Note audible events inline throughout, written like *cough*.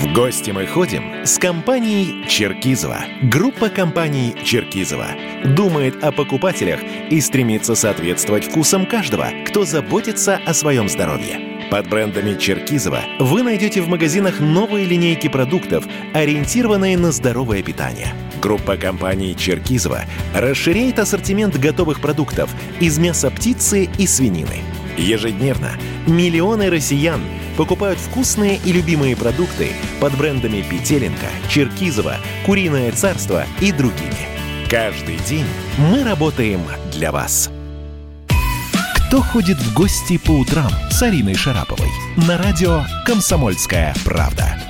В гости мы ходим с компанией Черкизова. Группа компаний Черкизова думает о покупателях и стремится соответствовать вкусам каждого, кто заботится о своем здоровье. Под брендами Черкизова вы найдете в магазинах новые линейки продуктов, ориентированные на здоровое питание. Группа компаний Черкизова расширяет ассортимент готовых продуктов из мяса птицы и свинины. Ежедневно миллионы россиян покупают вкусные и любимые продукты под брендами Петелинка, Черкизова, Куриное царство и другими. Каждый день мы работаем для вас. Кто ходит в гости по утрам с Ариной Шараповой на радио «Комсомольская правда».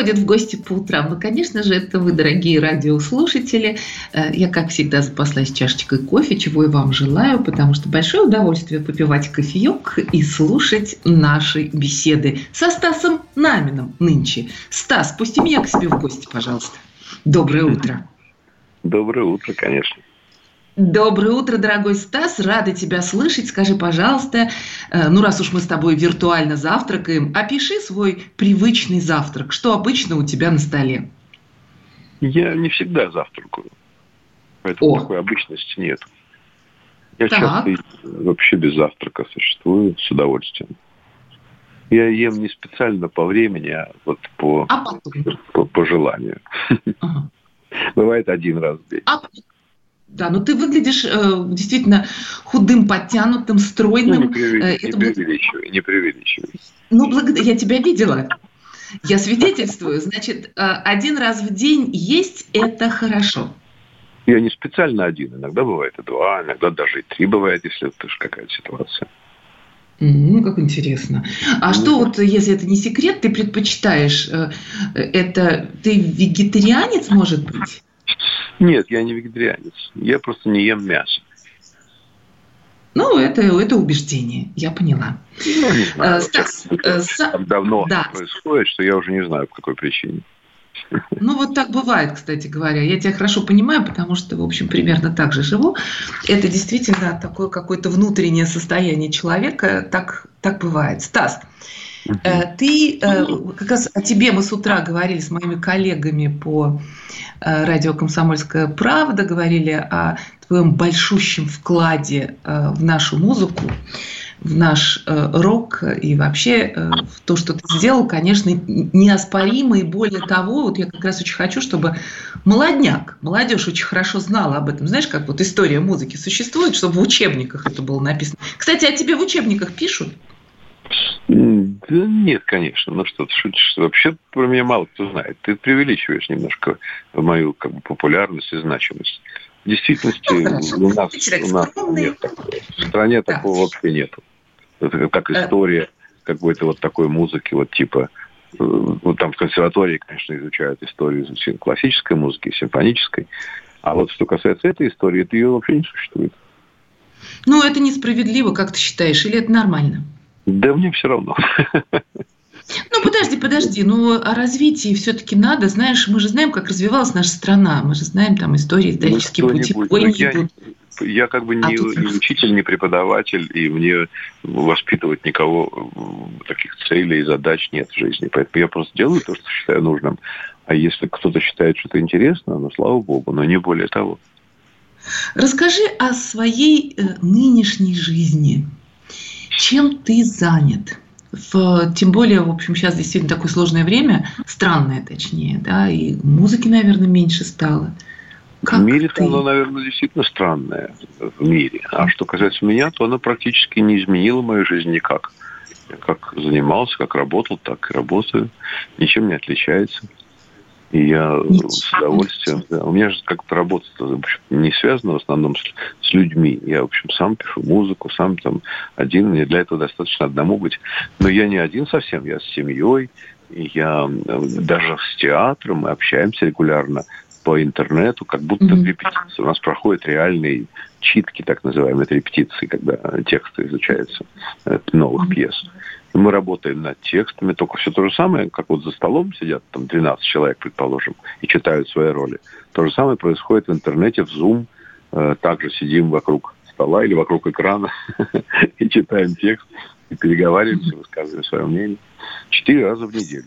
Кто ходит в гости по утрам? Ну, конечно же, это вы, дорогие радиослушатели. Э, я, как всегда, запаслась чашечкой кофе, чего и вам желаю, потому что большое удовольствие попивать кофеек и слушать наши беседы со Стасом Намином нынче. Стас, пусти меня к себе в гости, пожалуйста. Доброе утро. Доброе утро, конечно. Доброе утро, дорогой Стас. Рада тебя слышать. Скажи, пожалуйста, э, ну раз уж мы с тобой виртуально завтракаем, опиши свой привычный завтрак. Что обычно у тебя на столе? Я не всегда завтракаю. Поэтому О. такой обычности нет. Я так. часто вообще без завтрака существую с удовольствием. Я ем не специально по времени, а вот по, а по, по желанию. Ага. *laughs* Бывает один раз в день. А да, но ты выглядишь э, действительно худым, подтянутым, стройным. Ну, не, преувеличивай, э, Это не преувеличивай, не преувеличивай. Ну, благодаря, я тебя видела. Я свидетельствую. Значит, э, один раз в день есть – это хорошо. Я не специально один. Иногда бывает и два, иногда даже и три бывает, если это какая-то ситуация. Ну, как интересно. А ну, что вот, если это не секрет, ты предпочитаешь? Э, это ты вегетарианец, может быть? Нет, я не вегетарианец. Я просто не ем мясо. Ну, это, это убеждение, я поняла. Ну, не знаю, а, Стас, это так давно да. происходит, что я уже не знаю, по какой причине. Ну, вот так бывает, кстати говоря. Я тебя хорошо понимаю, потому что, в общем, примерно так же живу. Это действительно такое какое-то внутреннее состояние человека. Так, так бывает. Стас, Э, ты, э, как раз о тебе мы с утра говорили с моими коллегами по э, радио «Комсомольская правда», говорили о твоем большущем вкладе в нашу музыку, в наш рок и вообще в то, что ты сделал, конечно, неоспоримо. И более того, вот я как раз очень хочу, чтобы молодняк, молодежь очень хорошо знала об этом. Знаешь, как вот история музыки существует, чтобы в учебниках это было написано. Кстати, о тебе в учебниках пишут? Да нет, конечно. Ну что ты шутишь? Вообще про меня мало кто знает. Ты преувеличиваешь немножко мою как бы, популярность и значимость. В действительности ну, у нас, у нас нет такого. В стране да. такого вообще нету. Это как история какой-то вот такой музыки, вот типа э, вот там в консерватории, конечно, изучают историю классической музыки, симфонической. А вот что касается этой истории, это ее вообще не существует. Ну, это несправедливо, как ты считаешь, или это нормально? Да мне все равно. Ну, подожди, подожди. Ну, о развитии все-таки надо. Знаешь, мы же знаем, как развивалась наша страна. Мы же знаем там истории, исторические ну, пути. Ой, я, я как бы а не, тут... не учитель, не преподаватель, и мне воспитывать никого таких целей и задач нет в жизни. Поэтому я просто делаю то, что считаю нужным. А если кто-то считает, что это интересно, ну, слава богу, но не более того. Расскажи о своей э, нынешней жизни чем ты занят? В, тем более, в общем, сейчас действительно такое сложное время, странное точнее, да, и музыки, наверное, меньше стало. Как в мире-то оно, наверное, действительно странное в мире. А что касается меня, то оно практически не изменило мою жизнь никак. Я как занимался, как работал, так и работаю. Ничем не отличается. И я Ничего. с удовольствием... Да. У меня же как-то работа не связана в основном с, с людьми. Я, в общем, сам пишу музыку, сам там один. Мне для этого достаточно одному быть. Но я не один совсем. Я с семьей. Я даже с театром. Мы общаемся регулярно по интернету, как будто mm-hmm. репетиции. У нас проходят реальные читки, так называемые, это репетиции, когда тексты изучаются новых mm-hmm. пьес мы работаем над текстами, только все то же самое, как вот за столом сидят там 12 человек, предположим, и читают свои роли. То же самое происходит в интернете, в Zoom. Э, также сидим вокруг стола или вокруг экрана *laughs* и читаем текст. и переговариваемся, высказываем свое мнение. Четыре раза в неделю.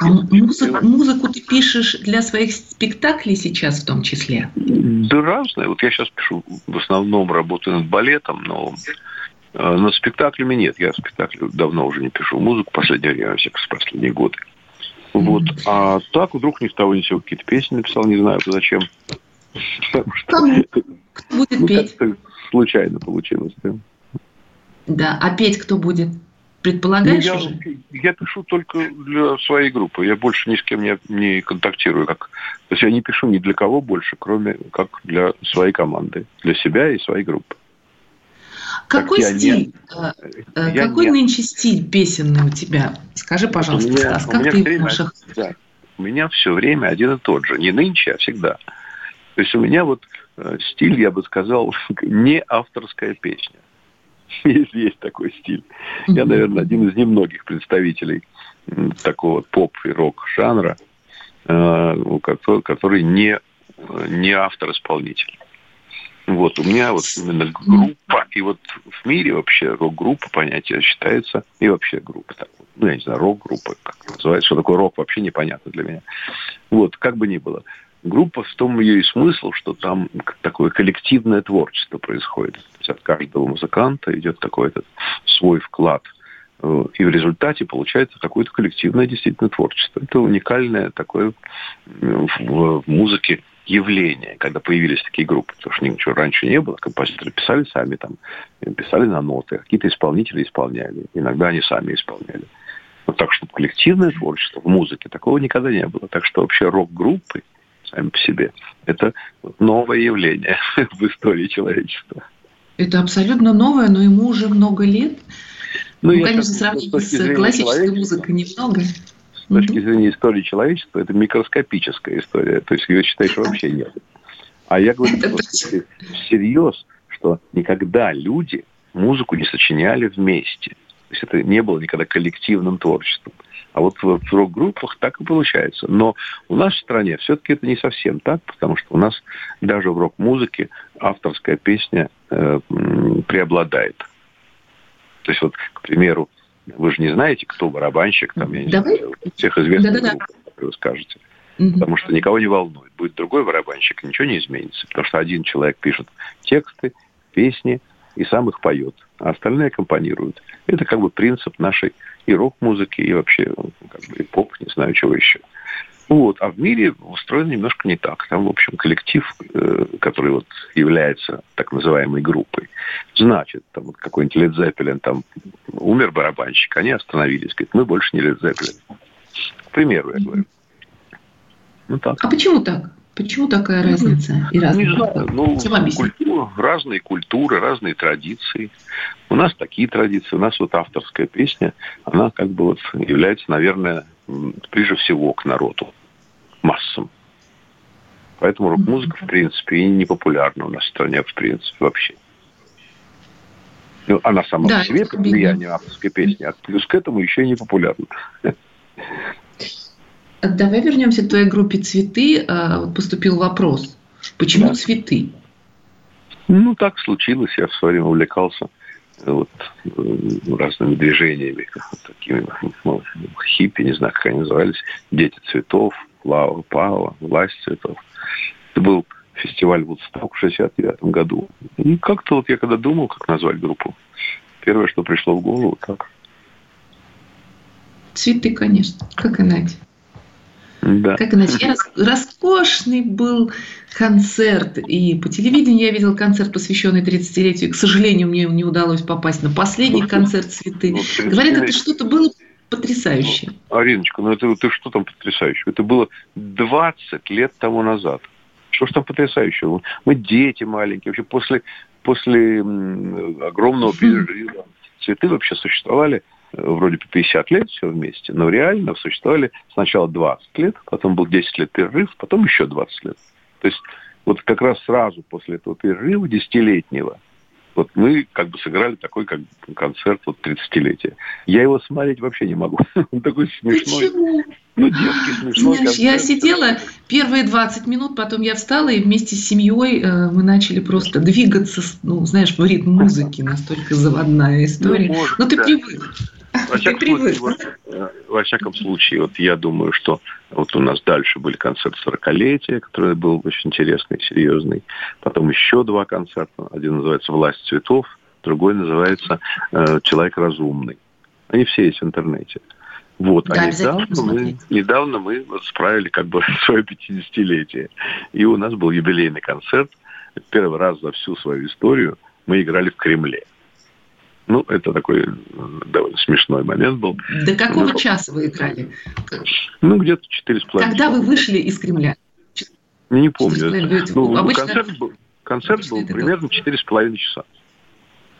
А музыку, музыку ты пишешь для своих спектаклей сейчас в том числе? Да разное. Вот я сейчас пишу, в основном работаю над балетом, но э, над спектаклями нет. Я спектакли давно уже не пишу музыку, последнее время, всех последние годы. Вот. А так вдруг ни с того ни сего какие-то песни написал, не знаю зачем. Кому? Кто будет ну, петь? Случайно получилось, да. Да, а петь кто будет? Предполагаешь ну, я, уже? Я пишу только для своей группы. Я больше ни с кем не, не контактирую. Как, то есть я не пишу ни для кого больше, кроме как для своей команды, для себя и своей группы. Какой так стиль? Не, э, э, какой не... нынче стиль песенный у тебя? Скажи, пожалуйста, у меня, Стас, как ты время, наших... Да, у меня все время один и тот же. Не нынче, а всегда. То есть у меня вот э, стиль, я бы сказал, *laughs* не авторская песня. *laughs* если есть такой стиль. Я, наверное, один из немногих представителей такого поп и рок жанра, который не, не автор-исполнитель. Вот, у меня вот именно группа, и вот в мире вообще рок-группа понятие считается, и вообще группа, так, ну, я не знаю, рок-группа, как называется, что такое рок, вообще непонятно для меня. Вот, как бы ни было группа в том ее и смысл, что там такое коллективное творчество происходит. То есть от каждого музыканта идет такой этот свой вклад. Э, и в результате получается какое-то коллективное действительно творчество. Это уникальное такое в музыке явление, когда появились такие группы, потому что ничего раньше не было. Композиторы писали сами там, писали на ноты, какие-то исполнители исполняли. Иногда они сами исполняли. Вот так что коллективное творчество в музыке такого никогда не было. Так что вообще рок-группы сами по себе. Это новое явление *laughs* в истории человечества. Это абсолютно новое, но ему уже много лет. Ну, ну конечно, сравнить с классической музыкой немного. С точки зрения истории человечества, это микроскопическая история. То есть ее, считаешь, вообще нет. А я говорю всерьез, что никогда люди музыку не сочиняли вместе. То есть это не было никогда коллективным творчеством. А вот в, в рок-группах так и получается. Но у нас в стране все-таки это не совсем так, потому что у нас даже в рок-музыке авторская песня э, преобладает. То есть вот, к примеру, вы же не знаете, кто барабанщик, там, я не Давай. знаю, всех известных Да-да-да. групп, вы скажете. Угу. Потому что никого не волнует. Будет другой барабанщик, ничего не изменится. Потому что один человек пишет тексты, песни и сам их поет, а остальные аккомпанируют. Это как бы принцип нашей и рок-музыки, и вообще ну, как бы и поп, не знаю, чего еще. Вот. А в мире устроено немножко не так. Там, в общем, коллектив, э, который вот является так называемой группой, значит, там вот какой-нибудь Led Zeppelin, там умер барабанщик, они остановились, говорят, мы больше не Led Zeppelin. К примеру, я говорю. Ну, так. А почему так? Почему такая разница и разница? Не знаю, ну, культура, разные культуры, разные традиции. У нас такие традиции, у нас вот авторская песня, она как бы вот является, наверное, ближе всего к народу, массам. Поэтому рок-музыка, в принципе, и не популярна у нас в стране, в принципе, вообще. Ну, она сама да, по себе, под влиянием авторской песни, а плюс к этому еще и не популярна. Давай вернемся к твоей группе «Цветы». А, поступил вопрос. Почему да. цветы? Ну, так случилось. Я в свое время увлекался э, вот, э, разными движениями, такими ну, хиппи, не знаю, как они назывались, «Дети цветов», «Лава Пава», «Власть цветов». Это был фестиваль Вудсток в 69 году. И как-то вот я когда думал, как назвать группу, первое, что пришло в голову, так. Цветы, конечно, как иначе. Да. Как иначе? Роскошный был концерт. И по телевидению я видел концерт, посвященный 30-летию. К сожалению, мне не удалось попасть на последний ну, концерт «Цветы». Ну, Говорят, это что-то было потрясающее. Ну, Ариночка, ну это ты что там потрясающее? Это было 20 лет тому назад. Что ж там потрясающего? Мы дети маленькие. Вообще после, после огромного перерыва цветы вообще существовали вроде бы 50 лет все вместе, но реально существовали сначала 20 лет, потом был 10 лет перерыв, потом еще 20 лет. То есть вот как раз сразу после этого перерыва десятилетнего вот мы как бы сыграли такой как концерт вот 30-летия. Я его смотреть вообще не могу. *laughs* Он такой смешной. Почему? Ну, детский смешной Знаешь, я сидела первые 20 минут, потом я встала, и вместе с семьей э, мы начали просто двигаться, ну, знаешь, в ритм музыки, настолько заводная история. Ну, может, Но ты да. привык. Во всяком, случае, вот, э, во всяком случае, вот я думаю, что вот у нас дальше были концерты 40-летия, который был очень интересный, серьезный. Потом еще два концерта. Один называется «Власть цветов», другой называется э, «Человек разумный». Они все есть в интернете. Вот, да, а недавно мы, недавно мы справили как бы *laughs* свое 50-летие. И у нас был юбилейный концерт. Первый раз за всю свою историю мы играли в Кремле. Ну, это такой довольно смешной момент был. До какого ну, часа вы играли? Ну, где-то четыре с половиной. Когда вы вышли из Кремля? Не помню. Ну, Обычно... Концерт был, концерт был примерно четыре с половиной часа.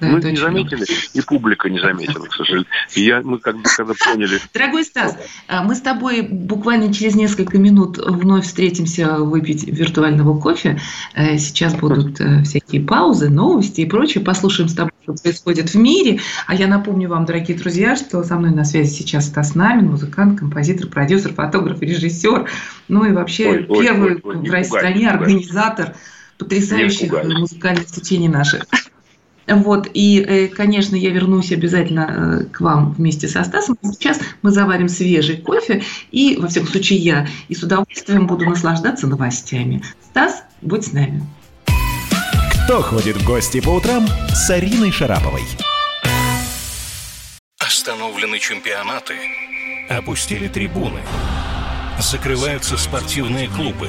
Да, мы не заметили, и публика не заметила, к сожалению. И я, мы когда, когда поняли... Дорогой Стас, а, мы с тобой буквально через несколько минут вновь встретимся выпить виртуального кофе. Э, сейчас будут э, всякие паузы, новости и прочее. Послушаем с тобой, что происходит в мире. А я напомню вам, дорогие друзья, что со мной на связи сейчас Стас Намин, музыкант, композитор, продюсер, фотограф, режиссер. Ну и вообще ой, первый ой, ой, ой, в стране организатор потрясающих музыкальных течений наших. Вот, и, э, конечно, я вернусь обязательно э, к вам вместе со Стасом. Сейчас мы заварим свежий кофе, и, во всяком случае, я и с удовольствием буду наслаждаться новостями. Стас, будь с нами. Кто ходит в гости по утрам с Ариной Шараповой? Остановлены чемпионаты. Опустили трибуны. Закрываются спортивные клубы.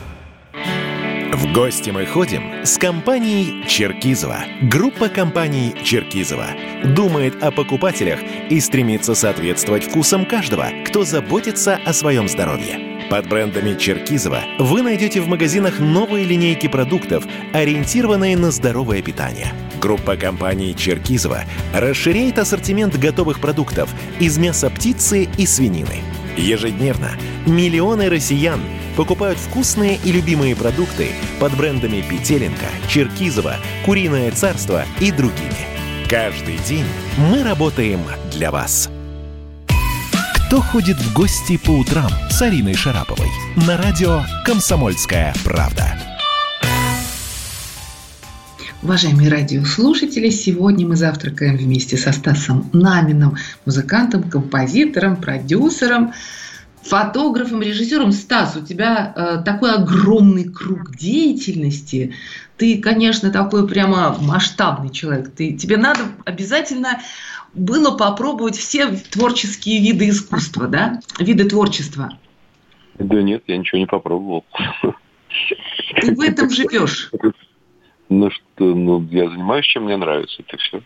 В гости мы ходим с компанией Черкизова. Группа компаний Черкизова думает о покупателях и стремится соответствовать вкусам каждого, кто заботится о своем здоровье. Под брендами Черкизова вы найдете в магазинах новые линейки продуктов, ориентированные на здоровое питание. Группа компаний Черкизова расширяет ассортимент готовых продуктов из мяса птицы и свинины. Ежедневно миллионы россиян – покупают вкусные и любимые продукты под брендами Петеленко, Черкизова, Куриное царство и другими. Каждый день мы работаем для вас. Кто ходит в гости по утрам с Ариной Шараповой на радио «Комсомольская правда». Уважаемые радиослушатели, сегодня мы завтракаем вместе со Стасом Намином, музыкантом, композитором, продюсером, фотографом, режиссером. Стас, у тебя э, такой огромный круг деятельности. Ты, конечно, такой прямо масштабный человек. Ты, тебе надо обязательно было попробовать все творческие виды искусства, да? Виды творчества. Да нет, я ничего не попробовал. Ты в этом живешь. Ну что, ну я занимаюсь, чем мне нравится, это все.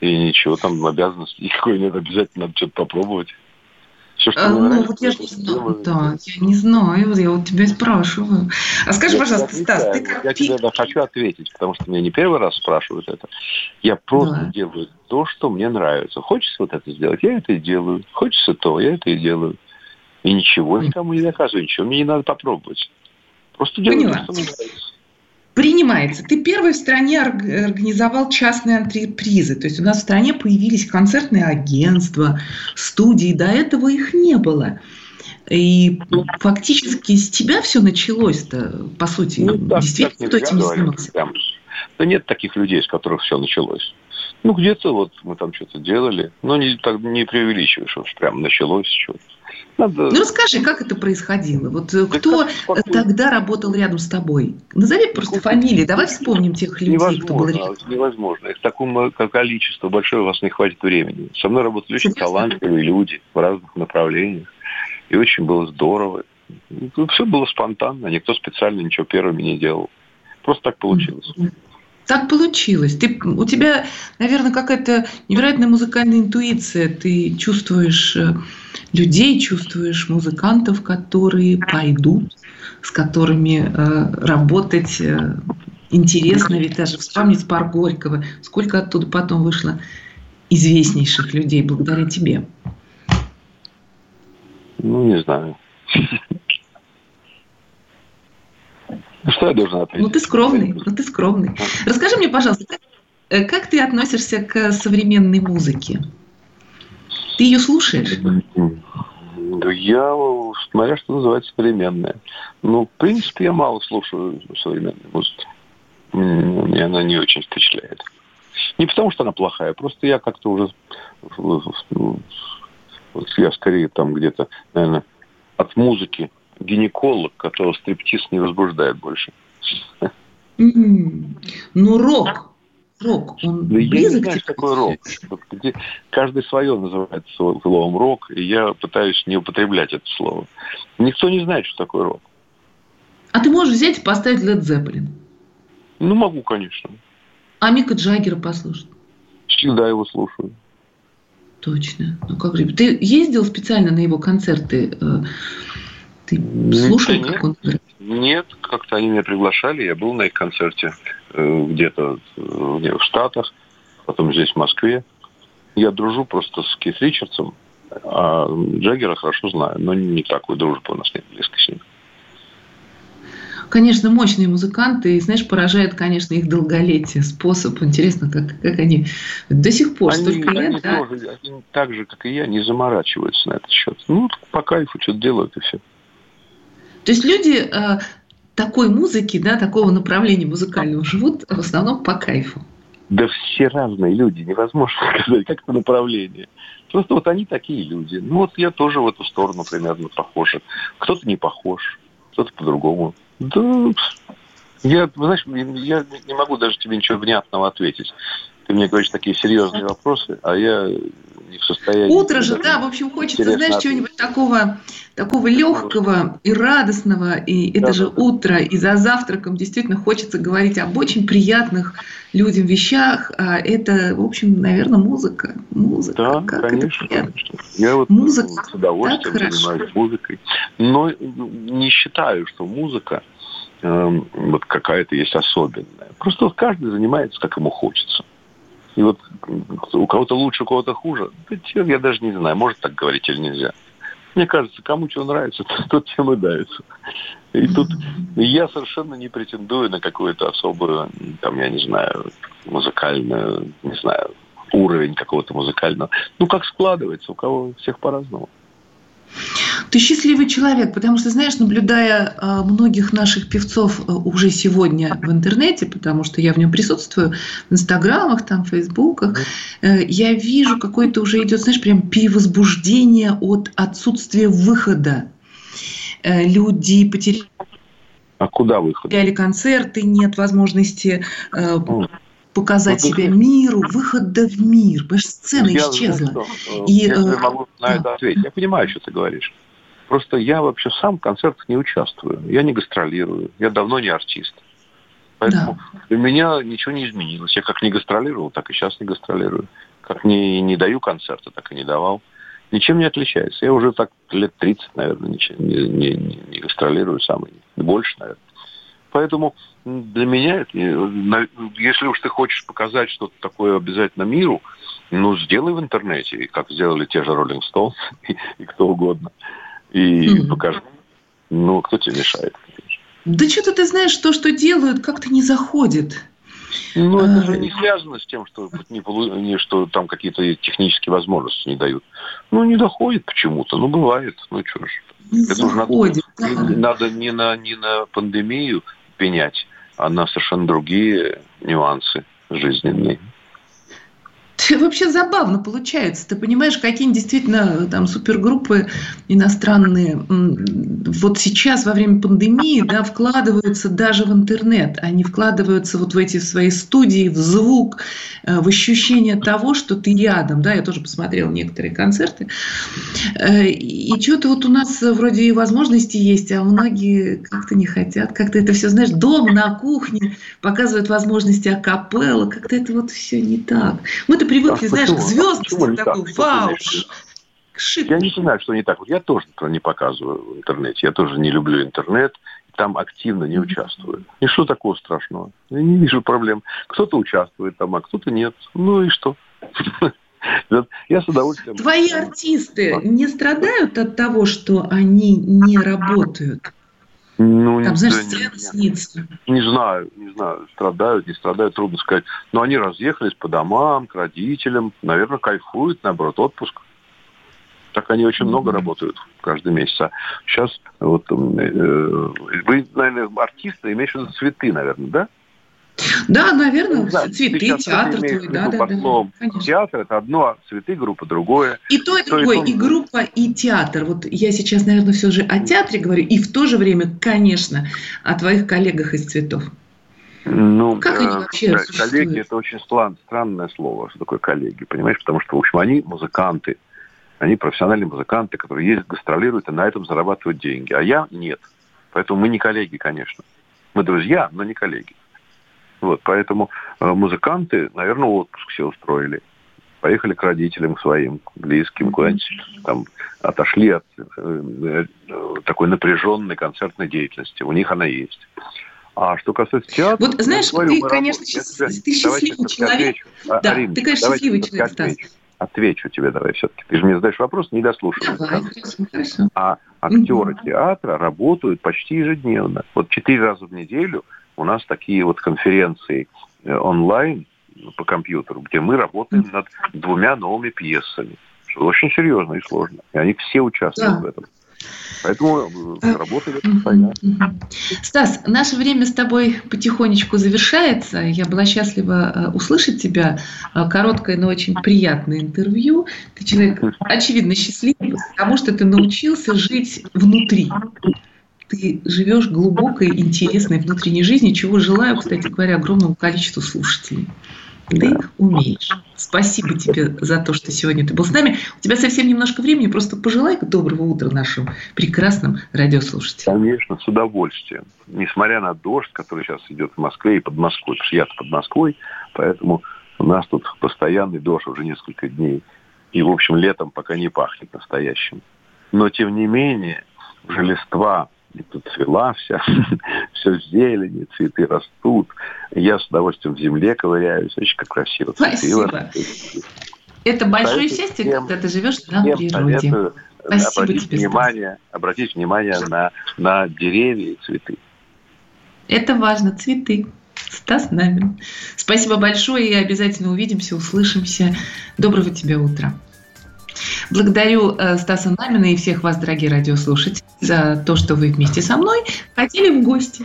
И ничего, там обязанности никакой нет, обязательно надо что-то попробовать. Все, что а, ну, вот я же не знаю, да, я не знаю, я вот тебя спрашиваю. А скажи, я пожалуйста, Стас, ты как... Я тебе да, хочу ответить, потому что меня не первый раз спрашивают это. Я просто да. делаю то, что мне нравится. Хочется вот это сделать, я это и делаю. Хочется то, я это и делаю. И ничего никому не доказываю, ничего мне не надо попробовать. Просто делаю Поняла. то, что мне нравится принимается. Ты первый в стране организовал частные антрепризы. То есть у нас в стране появились концертные агентства, студии. До этого их не было. И фактически с тебя все началось-то, по сути. Ну, так, Действительно, кто этим занимался? Да нет таких людей, с которых все началось. Ну, где-то вот мы там что-то делали, но не, так, не преувеличиваешь, что прям началось что-то. Надо... Ну расскажи, как это происходило? Вот э, кто тогда работал рядом с тобой? Назови просто фамилии, давай вспомним тех людей, невозможно, кто был рядом. Невозможно. Их такому количеству большое у вас не хватит времени. Со мной работали очень талантливые люди в разных направлениях. И очень было здорово. Все было спонтанно, никто специально ничего первыми не делал. Просто так получилось. Так получилось. Ты, у тебя, наверное, какая-то невероятная музыкальная интуиция. Ты чувствуешь э, людей, чувствуешь музыкантов, которые пойдут, с которыми э, работать э, интересно. Ведь даже вспомнить пар Горького. Сколько оттуда потом вышло известнейших людей благодаря тебе. Ну, не знаю. Ну, что я должен ответить? Ну, ты скромный, ну, ты скромный. Расскажи мне, пожалуйста, как, э, как ты относишься к современной музыке? Ты ее слушаешь? Я, смотря что называется современная. Ну, в принципе, я мало слушаю современной музыки. Мне она не очень впечатляет. Не потому, что она плохая, просто я как-то уже... Вот я скорее там где-то, наверное, от музыки гинеколог, которого стриптиз не возбуждает больше. Ну, рок. Рок, он да близок я не знаю, что такое рок. Где каждый свое называет словом рок, и я пытаюсь не употреблять это слово. Никто не знает, что такое рок. А ты можешь взять и поставить Led Zeppelin? Ну, могу, конечно. А Мика Джаггера послушать? Всегда его слушаю. Точно. Ну как же? Ты ездил специально на его концерты? Ты слушал, нет, как он играет? Нет, как-то они меня приглашали. Я был на их концерте э, где-то э, в Штатах, потом здесь, в Москве. Я дружу просто с Кит Ричардсом, а Джаггера хорошо знаю, но не такой дружбы у нас нет близко с ним конечно, мощные музыканты, и, знаешь, поражает, конечно, их долголетие, способ. Интересно, как, как они до сих пор они, столько лет, они да? Тоже, они так же, как и я, не заморачиваются на этот счет. Ну, по кайфу что-то делают и все. То есть люди э, такой музыки, да, такого направления музыкального живут в основном по кайфу. Да все разные люди, невозможно *laughs* сказать, как это направление. Просто вот они такие люди. Ну вот я тоже в эту сторону примерно похож. Кто-то не похож, кто-то по-другому. Да, я, знаешь, я не могу даже тебе ничего внятного ответить. Ты мне говоришь такие серьезные вопросы, а я не в состоянии... Утро же, да, в общем, хочется, знаешь, чего-нибудь такого, такого легкого и радостного, и это да, же да. утро, и за завтраком действительно хочется говорить об очень приятных людям вещах, а это, в общем, наверное, музыка. Музыка. Да, как конечно, конечно. Я вот музыка с удовольствием занимаюсь музыкой, но не считаю, что музыка э, вот какая-то есть особенная. Просто каждый занимается, как ему хочется. И вот у кого-то лучше, у кого-то хуже. Да, я даже не знаю, может так говорить или нельзя. Мне кажется, кому что нравится, *laughs* тот тем и дается. И тут я совершенно не претендую на какую-то особую, там, я не знаю, музыкальную, не знаю, уровень какого-то музыкального. Ну, как складывается, у кого всех по-разному. Ты счастливый человек, потому что, знаешь, наблюдая а, многих наших певцов а, уже сегодня в интернете, потому что я в нем присутствую, в инстаграмах, там, в фейсбуках, э, я вижу какое-то уже идет, знаешь, прям перевозбуждение от отсутствия выхода. Э, люди потеряли а куда выход? Потеряли концерты, нет возможности э, показать вот себя это... миру, выхода в мир. Потому что сцена я исчезла. Что, и, я э, могу на это ответить. Я понимаю, что ты говоришь. Просто я вообще сам в концертах не участвую. Я не гастролирую. Я давно не артист. Поэтому да. для меня ничего не изменилось. Я как не гастролировал, так и сейчас не гастролирую. Как не, не даю концерты, так и не давал. Ничем не отличается. Я уже так лет 30, наверное, ничем, не, не, не, не гастролирую сам. Больше, наверное. Поэтому для меня, если уж ты хочешь показать что-то такое обязательно миру, ну, сделай в интернете, как сделали те же Rolling Stones *laughs* и, и кто угодно. И mm-hmm. покажи. Ну, кто тебе мешает? Да что-то ты знаешь, то, что делают, как-то не заходит. Ну, это же не связано с тем, что, не, не, что там какие-то технические возможности не дают. Ну, не доходит почему-то. Ну, бывает. Ну, что ж. Не это заходит, надо, да. надо не на, не на пандемию пенять, а на совершенно другие нюансы жизненные. *laughs* Вообще забавно получается. Ты понимаешь, какие действительно там супергруппы иностранные вот сейчас во время пандемии да, вкладываются даже в интернет. Они вкладываются вот в эти свои студии, в звук, э, в ощущение того, что ты рядом. Да, я тоже посмотрела некоторые концерты. Э, и что-то вот у нас вроде и возможности есть, а многие как-то не хотят. Как-то это все, знаешь, дом на кухне показывают возможности акапелла. Как-то это вот все не так. Мы-то привыкли, а знаешь, к звездности, такой, вау, Я не знаю, что не так. Вот я тоже не показываю в интернете. Я тоже не люблю интернет. Там активно не участвую. И что такого страшного? Я не вижу проблем. Кто-то участвует там, а кто-то нет. Ну и что? *laughs* Я с удовольствием... Твои артисты не страдают от того, что они не работают? Ну, Там, знаешь, сцена снится. Не знаю, не знаю, страдают, не страдают, трудно сказать. Но они разъехались по домам, к родителям, наверное, кайфуют, наоборот, отпуск. Так они очень mm-hmm. много работают каждый месяц. А сейчас вот э, вы, наверное, артисты, имеешь в виду цветы, наверное, да? Да, наверное, да, цветы, театр твой, да, да, да. Театр это одно, а цветы группа другое. И то, и другое, и, и группа, и театр. Вот я сейчас, наверное, все же о театре говорю, и в то же время, конечно, о твоих коллегах из цветов. Ну, как они э, вообще коллеги это очень стран, странное слово, что такое коллеги, понимаешь, потому что, в общем, они музыканты, они профессиональные музыканты, которые ездят, гастролируют и на этом зарабатывают деньги, а я нет. Поэтому мы не коллеги, конечно. Мы друзья, но не коллеги. Вот, поэтому э, музыканты, наверное, отпуск все устроили. Поехали к родителям своим, близким, куда-нибудь там отошли от э, э, такой напряженной концертной деятельности. У них она есть. А что касается театра... Вот знаешь, говорю, ты, конечно, счаст... ты счастливый человек. Отвечу. Да, Арина, ты, конечно, счастливый человек, Стас. Отвечу тебе давай все-таки. Ты же мне задаешь вопрос, не дослушивай. Давай, хорошо, хорошо. А актеры угу. театра работают почти ежедневно. Вот четыре раза в неделю – у нас такие вот конференции э, онлайн по компьютеру, где мы работаем над двумя новыми пьесами. Что очень серьезно и сложно. И они все участвуют да. в этом. Поэтому э, работали постоянно. Стас, наше время с тобой потихонечку завершается. Я была счастлива э, услышать тебя. Короткое, но очень приятное интервью. Ты человек, *laughs* очевидно, счастливый, потому что ты научился жить внутри ты живешь глубокой, интересной внутренней жизнью, чего желаю, кстати говоря, огромному количеству слушателей. Ты умеешь. Спасибо тебе за то, что сегодня ты был с нами. У тебя совсем немножко времени, просто пожелай доброго утра нашим прекрасным радиослушателям. Конечно, с удовольствием. Несмотря на дождь, который сейчас идет в Москве и под Москвой, потому что я под Москвой, поэтому у нас тут постоянный дождь уже несколько дней. И, в общем, летом пока не пахнет настоящим. Но, тем не менее, уже листва и тут цвела вся, *laughs* все зелени, цветы растут. Я с удовольствием в земле ковыряюсь, очень как красиво. Спасибо. Это большое счастье, всем, когда ты живешь на природе. Советую Спасибо обратить тебе, внимание, обратить внимание на, на деревья и цветы. Это важно, цветы. Стас Намин. Спасибо большое и обязательно увидимся, услышимся. Доброго тебе утра. Благодарю э, Стаса Намина и всех вас, дорогие радиослушатели, за то, что вы вместе со мной ходили в гости.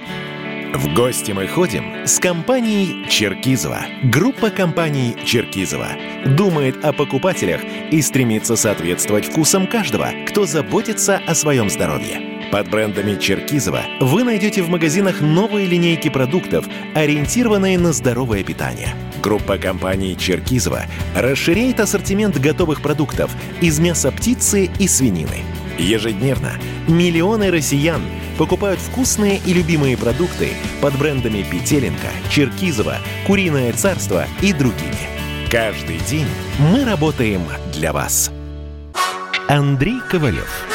В гости мы ходим с компанией Черкизова. Группа компаний Черкизова думает о покупателях и стремится соответствовать вкусам каждого, кто заботится о своем здоровье. Под брендами Черкизова вы найдете в магазинах новые линейки продуктов, ориентированные на здоровое питание. Группа компаний Черкизова расширяет ассортимент готовых продуктов из мяса птицы и свинины. Ежедневно миллионы россиян покупают вкусные и любимые продукты под брендами Петеленко, Черкизова, Куриное царство и другими. Каждый день мы работаем для вас. Андрей Ковалев.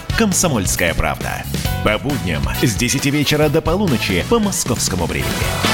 «Комсомольская правда». По будням с 10 вечера до полуночи по московскому времени.